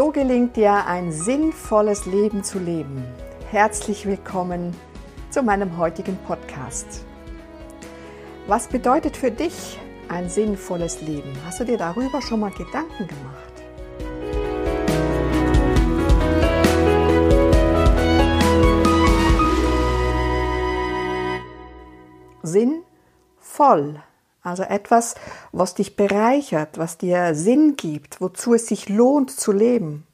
So gelingt dir ein sinnvolles Leben zu leben. Herzlich willkommen zu meinem heutigen Podcast. Was bedeutet für dich ein sinnvolles Leben? Hast du dir darüber schon mal Gedanken gemacht? Sinnvoll also etwas, was dich bereichert, was dir Sinn gibt, wozu es sich lohnt zu leben.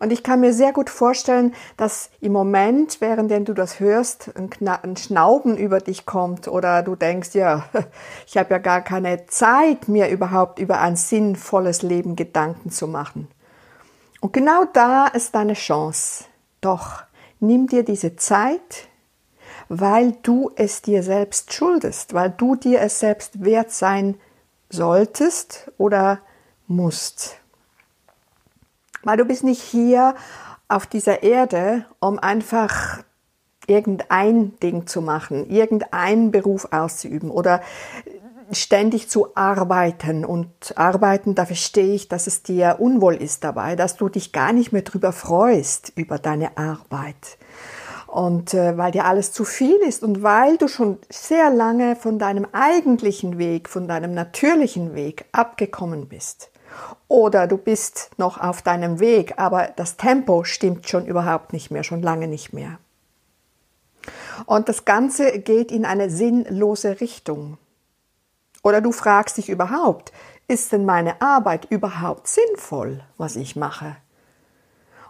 Und ich kann mir sehr gut vorstellen, dass im Moment, während du das hörst, ein, Schnauben über dich kommt oder du denkst, ja, ich habe ja gar keine Zeit, mir überhaupt über ein sinnvolles Leben Gedanken zu machen. Und genau da ist deine Chance. Doch nimm dir diese Zeit, weil du es dir selbst schuldest, weil du dir es selbst wert sein solltest oder musst. Weil du bist nicht hier auf dieser Erde, um einfach irgendein Ding zu machen, irgendeinen Beruf auszuüben oder ständig zu arbeiten. Und arbeiten, da verstehe ich, dass es dir unwohl ist dabei, dass du dich gar nicht mehr drüber freust über deine Arbeit. Und äh, weil dir alles zu viel ist und weil du schon sehr lange von deinem eigentlichen Weg, von deinem natürlichen Weg abgekommen bist. Oder du bist noch auf deinem Weg, aber das Tempo stimmt schon überhaupt nicht mehr, schon lange nicht mehr. Und das Ganze geht in eine sinnlose Richtung. Oder du fragst dich überhaupt, ist denn meine Arbeit überhaupt sinnvoll, was ich mache?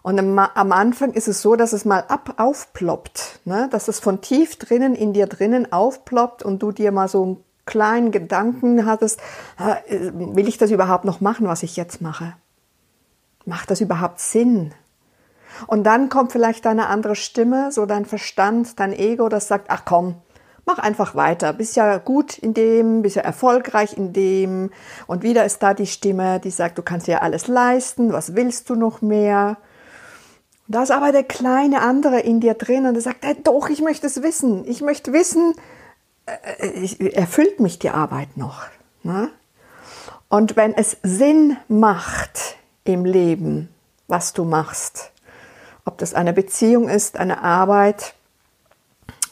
Und am Anfang ist es so, dass es mal ab aufploppt, ne? dass es von tief drinnen in dir drinnen aufploppt und du dir mal so einen kleinen Gedanken hattest, will ich das überhaupt noch machen, was ich jetzt mache? Macht das überhaupt Sinn? Und dann kommt vielleicht deine andere Stimme, so dein Verstand, dein Ego, das sagt, ach komm, mach einfach weiter, bist ja gut in dem, bist ja erfolgreich in dem. Und wieder ist da die Stimme, die sagt, du kannst ja alles leisten, was willst du noch mehr? Da ist aber der kleine andere in dir drin und der sagt, hey, doch, ich möchte es wissen. Ich möchte wissen, äh, erfüllt mich die Arbeit noch. Ne? Und wenn es Sinn macht im Leben, was du machst, ob das eine Beziehung ist, eine Arbeit,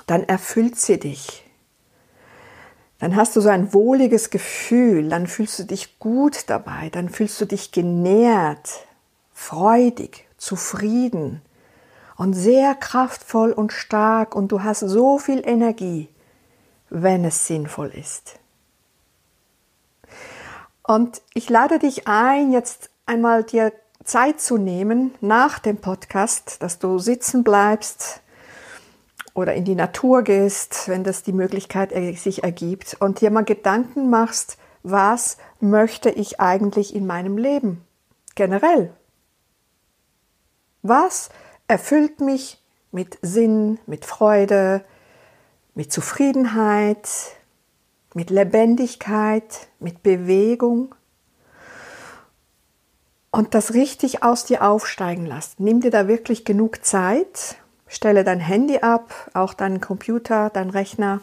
dann erfüllt sie dich. Dann hast du so ein wohliges Gefühl, dann fühlst du dich gut dabei, dann fühlst du dich genährt, freudig, zufrieden und sehr kraftvoll und stark und du hast so viel Energie, wenn es sinnvoll ist. Und ich lade dich ein, jetzt einmal dir Zeit zu nehmen nach dem Podcast, dass du sitzen bleibst oder in die Natur gehst, wenn das die Möglichkeit sich ergibt und dir mal Gedanken machst, was möchte ich eigentlich in meinem Leben generell was erfüllt mich mit Sinn, mit Freude, mit Zufriedenheit, mit Lebendigkeit, mit Bewegung? Und das richtig aus dir aufsteigen lassen. Nimm dir da wirklich genug Zeit, stelle dein Handy ab, auch deinen Computer, deinen Rechner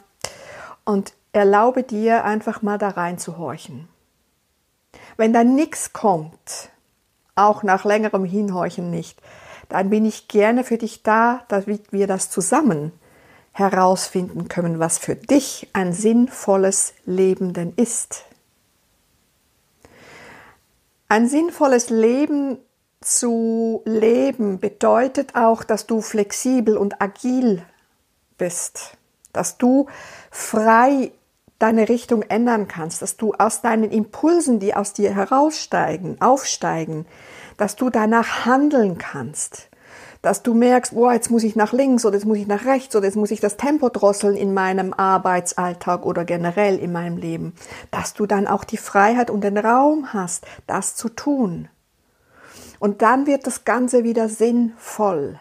und erlaube dir einfach mal da reinzuhorchen. Wenn da nichts kommt, auch nach längerem Hinhorchen nicht, dann bin ich gerne für dich da, damit wir das zusammen herausfinden können, was für dich ein sinnvolles Leben denn ist. Ein sinnvolles Leben zu leben bedeutet auch, dass du flexibel und agil bist, dass du frei deine Richtung ändern kannst, dass du aus deinen Impulsen, die aus dir heraussteigen, aufsteigen, dass du danach handeln kannst, dass du merkst, boah, jetzt muss ich nach links oder jetzt muss ich nach rechts oder jetzt muss ich das Tempo drosseln in meinem Arbeitsalltag oder generell in meinem Leben, dass du dann auch die Freiheit und den Raum hast, das zu tun. Und dann wird das Ganze wieder sinnvoll.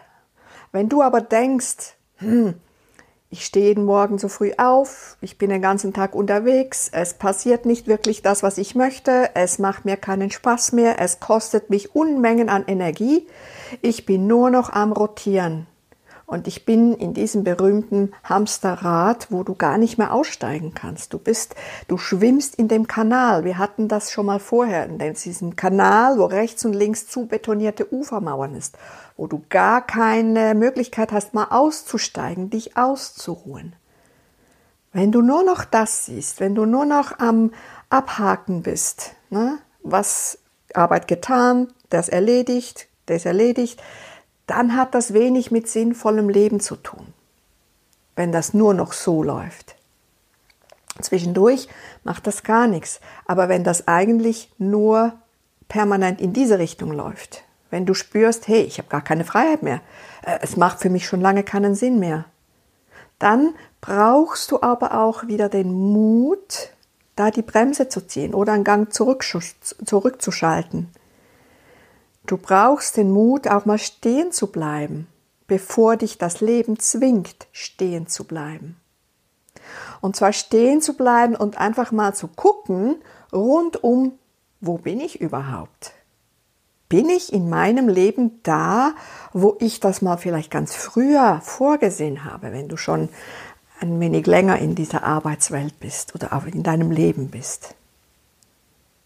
Wenn du aber denkst, hm, ich stehe jeden Morgen so früh auf, ich bin den ganzen Tag unterwegs, es passiert nicht wirklich das, was ich möchte, es macht mir keinen Spaß mehr, es kostet mich Unmengen an Energie, ich bin nur noch am Rotieren. Und ich bin in diesem berühmten Hamsterrad, wo du gar nicht mehr aussteigen kannst. Du bist, du schwimmst in dem Kanal. Wir hatten das schon mal vorher, in diesem Kanal, wo rechts und links zu betonierte Ufermauern ist, wo du gar keine Möglichkeit hast, mal auszusteigen, dich auszuruhen. Wenn du nur noch das siehst, wenn du nur noch am Abhaken bist, ne, was Arbeit getan, das erledigt, das erledigt, dann hat das wenig mit sinnvollem Leben zu tun, wenn das nur noch so läuft. Zwischendurch macht das gar nichts, aber wenn das eigentlich nur permanent in diese Richtung läuft, wenn du spürst, hey, ich habe gar keine Freiheit mehr, äh, es macht für mich schon lange keinen Sinn mehr, dann brauchst du aber auch wieder den Mut, da die Bremse zu ziehen oder einen Gang zurück, zurückzuschalten. Du brauchst den Mut, auch mal stehen zu bleiben, bevor dich das Leben zwingt, stehen zu bleiben. Und zwar stehen zu bleiben und einfach mal zu gucken, rundum, wo bin ich überhaupt? Bin ich in meinem Leben da, wo ich das mal vielleicht ganz früher vorgesehen habe, wenn du schon ein wenig länger in dieser Arbeitswelt bist oder auch in deinem Leben bist?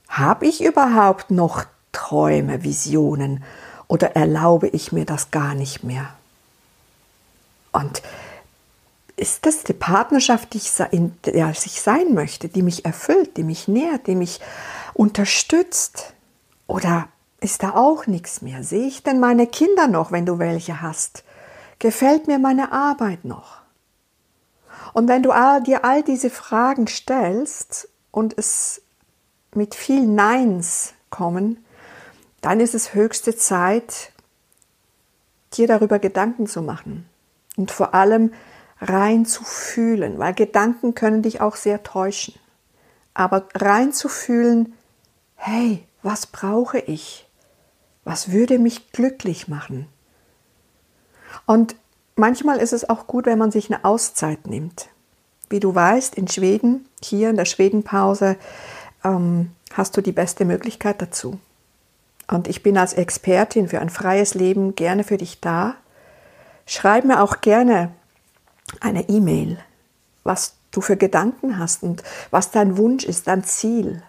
Habe ich überhaupt noch Träume, Visionen oder erlaube ich mir das gar nicht mehr? Und ist das die Partnerschaft, die ich, in der ich sein möchte, die mich erfüllt, die mich nährt, die mich unterstützt? Oder ist da auch nichts mehr? Sehe ich denn meine Kinder noch, wenn du welche hast? Gefällt mir meine Arbeit noch? Und wenn du dir all diese Fragen stellst und es mit viel Neins kommen, dann ist es höchste Zeit, dir darüber Gedanken zu machen und vor allem rein zu fühlen, weil Gedanken können dich auch sehr täuschen. Aber rein zu fühlen, hey, was brauche ich? Was würde mich glücklich machen? Und manchmal ist es auch gut, wenn man sich eine Auszeit nimmt. Wie du weißt, in Schweden, hier in der Schwedenpause, ähm, hast du die beste Möglichkeit dazu. Und ich bin als Expertin für ein freies Leben gerne für dich da. Schreib mir auch gerne eine E-Mail, was du für Gedanken hast und was dein Wunsch ist, dein Ziel.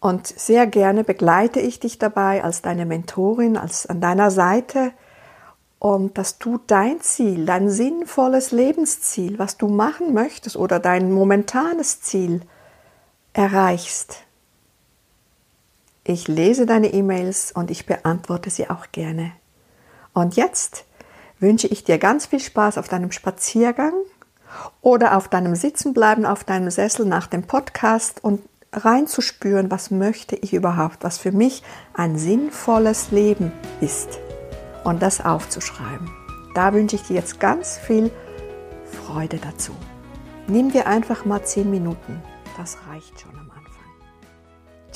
Und sehr gerne begleite ich dich dabei als deine Mentorin, als an deiner Seite und dass du dein Ziel, dein sinnvolles Lebensziel, was du machen möchtest oder dein momentanes Ziel erreichst. Ich lese deine E-Mails und ich beantworte sie auch gerne. Und jetzt wünsche ich dir ganz viel Spaß auf deinem Spaziergang oder auf deinem Sitzenbleiben auf deinem Sessel nach dem Podcast und reinzuspüren, was möchte ich überhaupt, was für mich ein sinnvolles Leben ist und das aufzuschreiben. Da wünsche ich dir jetzt ganz viel Freude dazu. Nimm dir einfach mal zehn Minuten, das reicht schon am Anfang.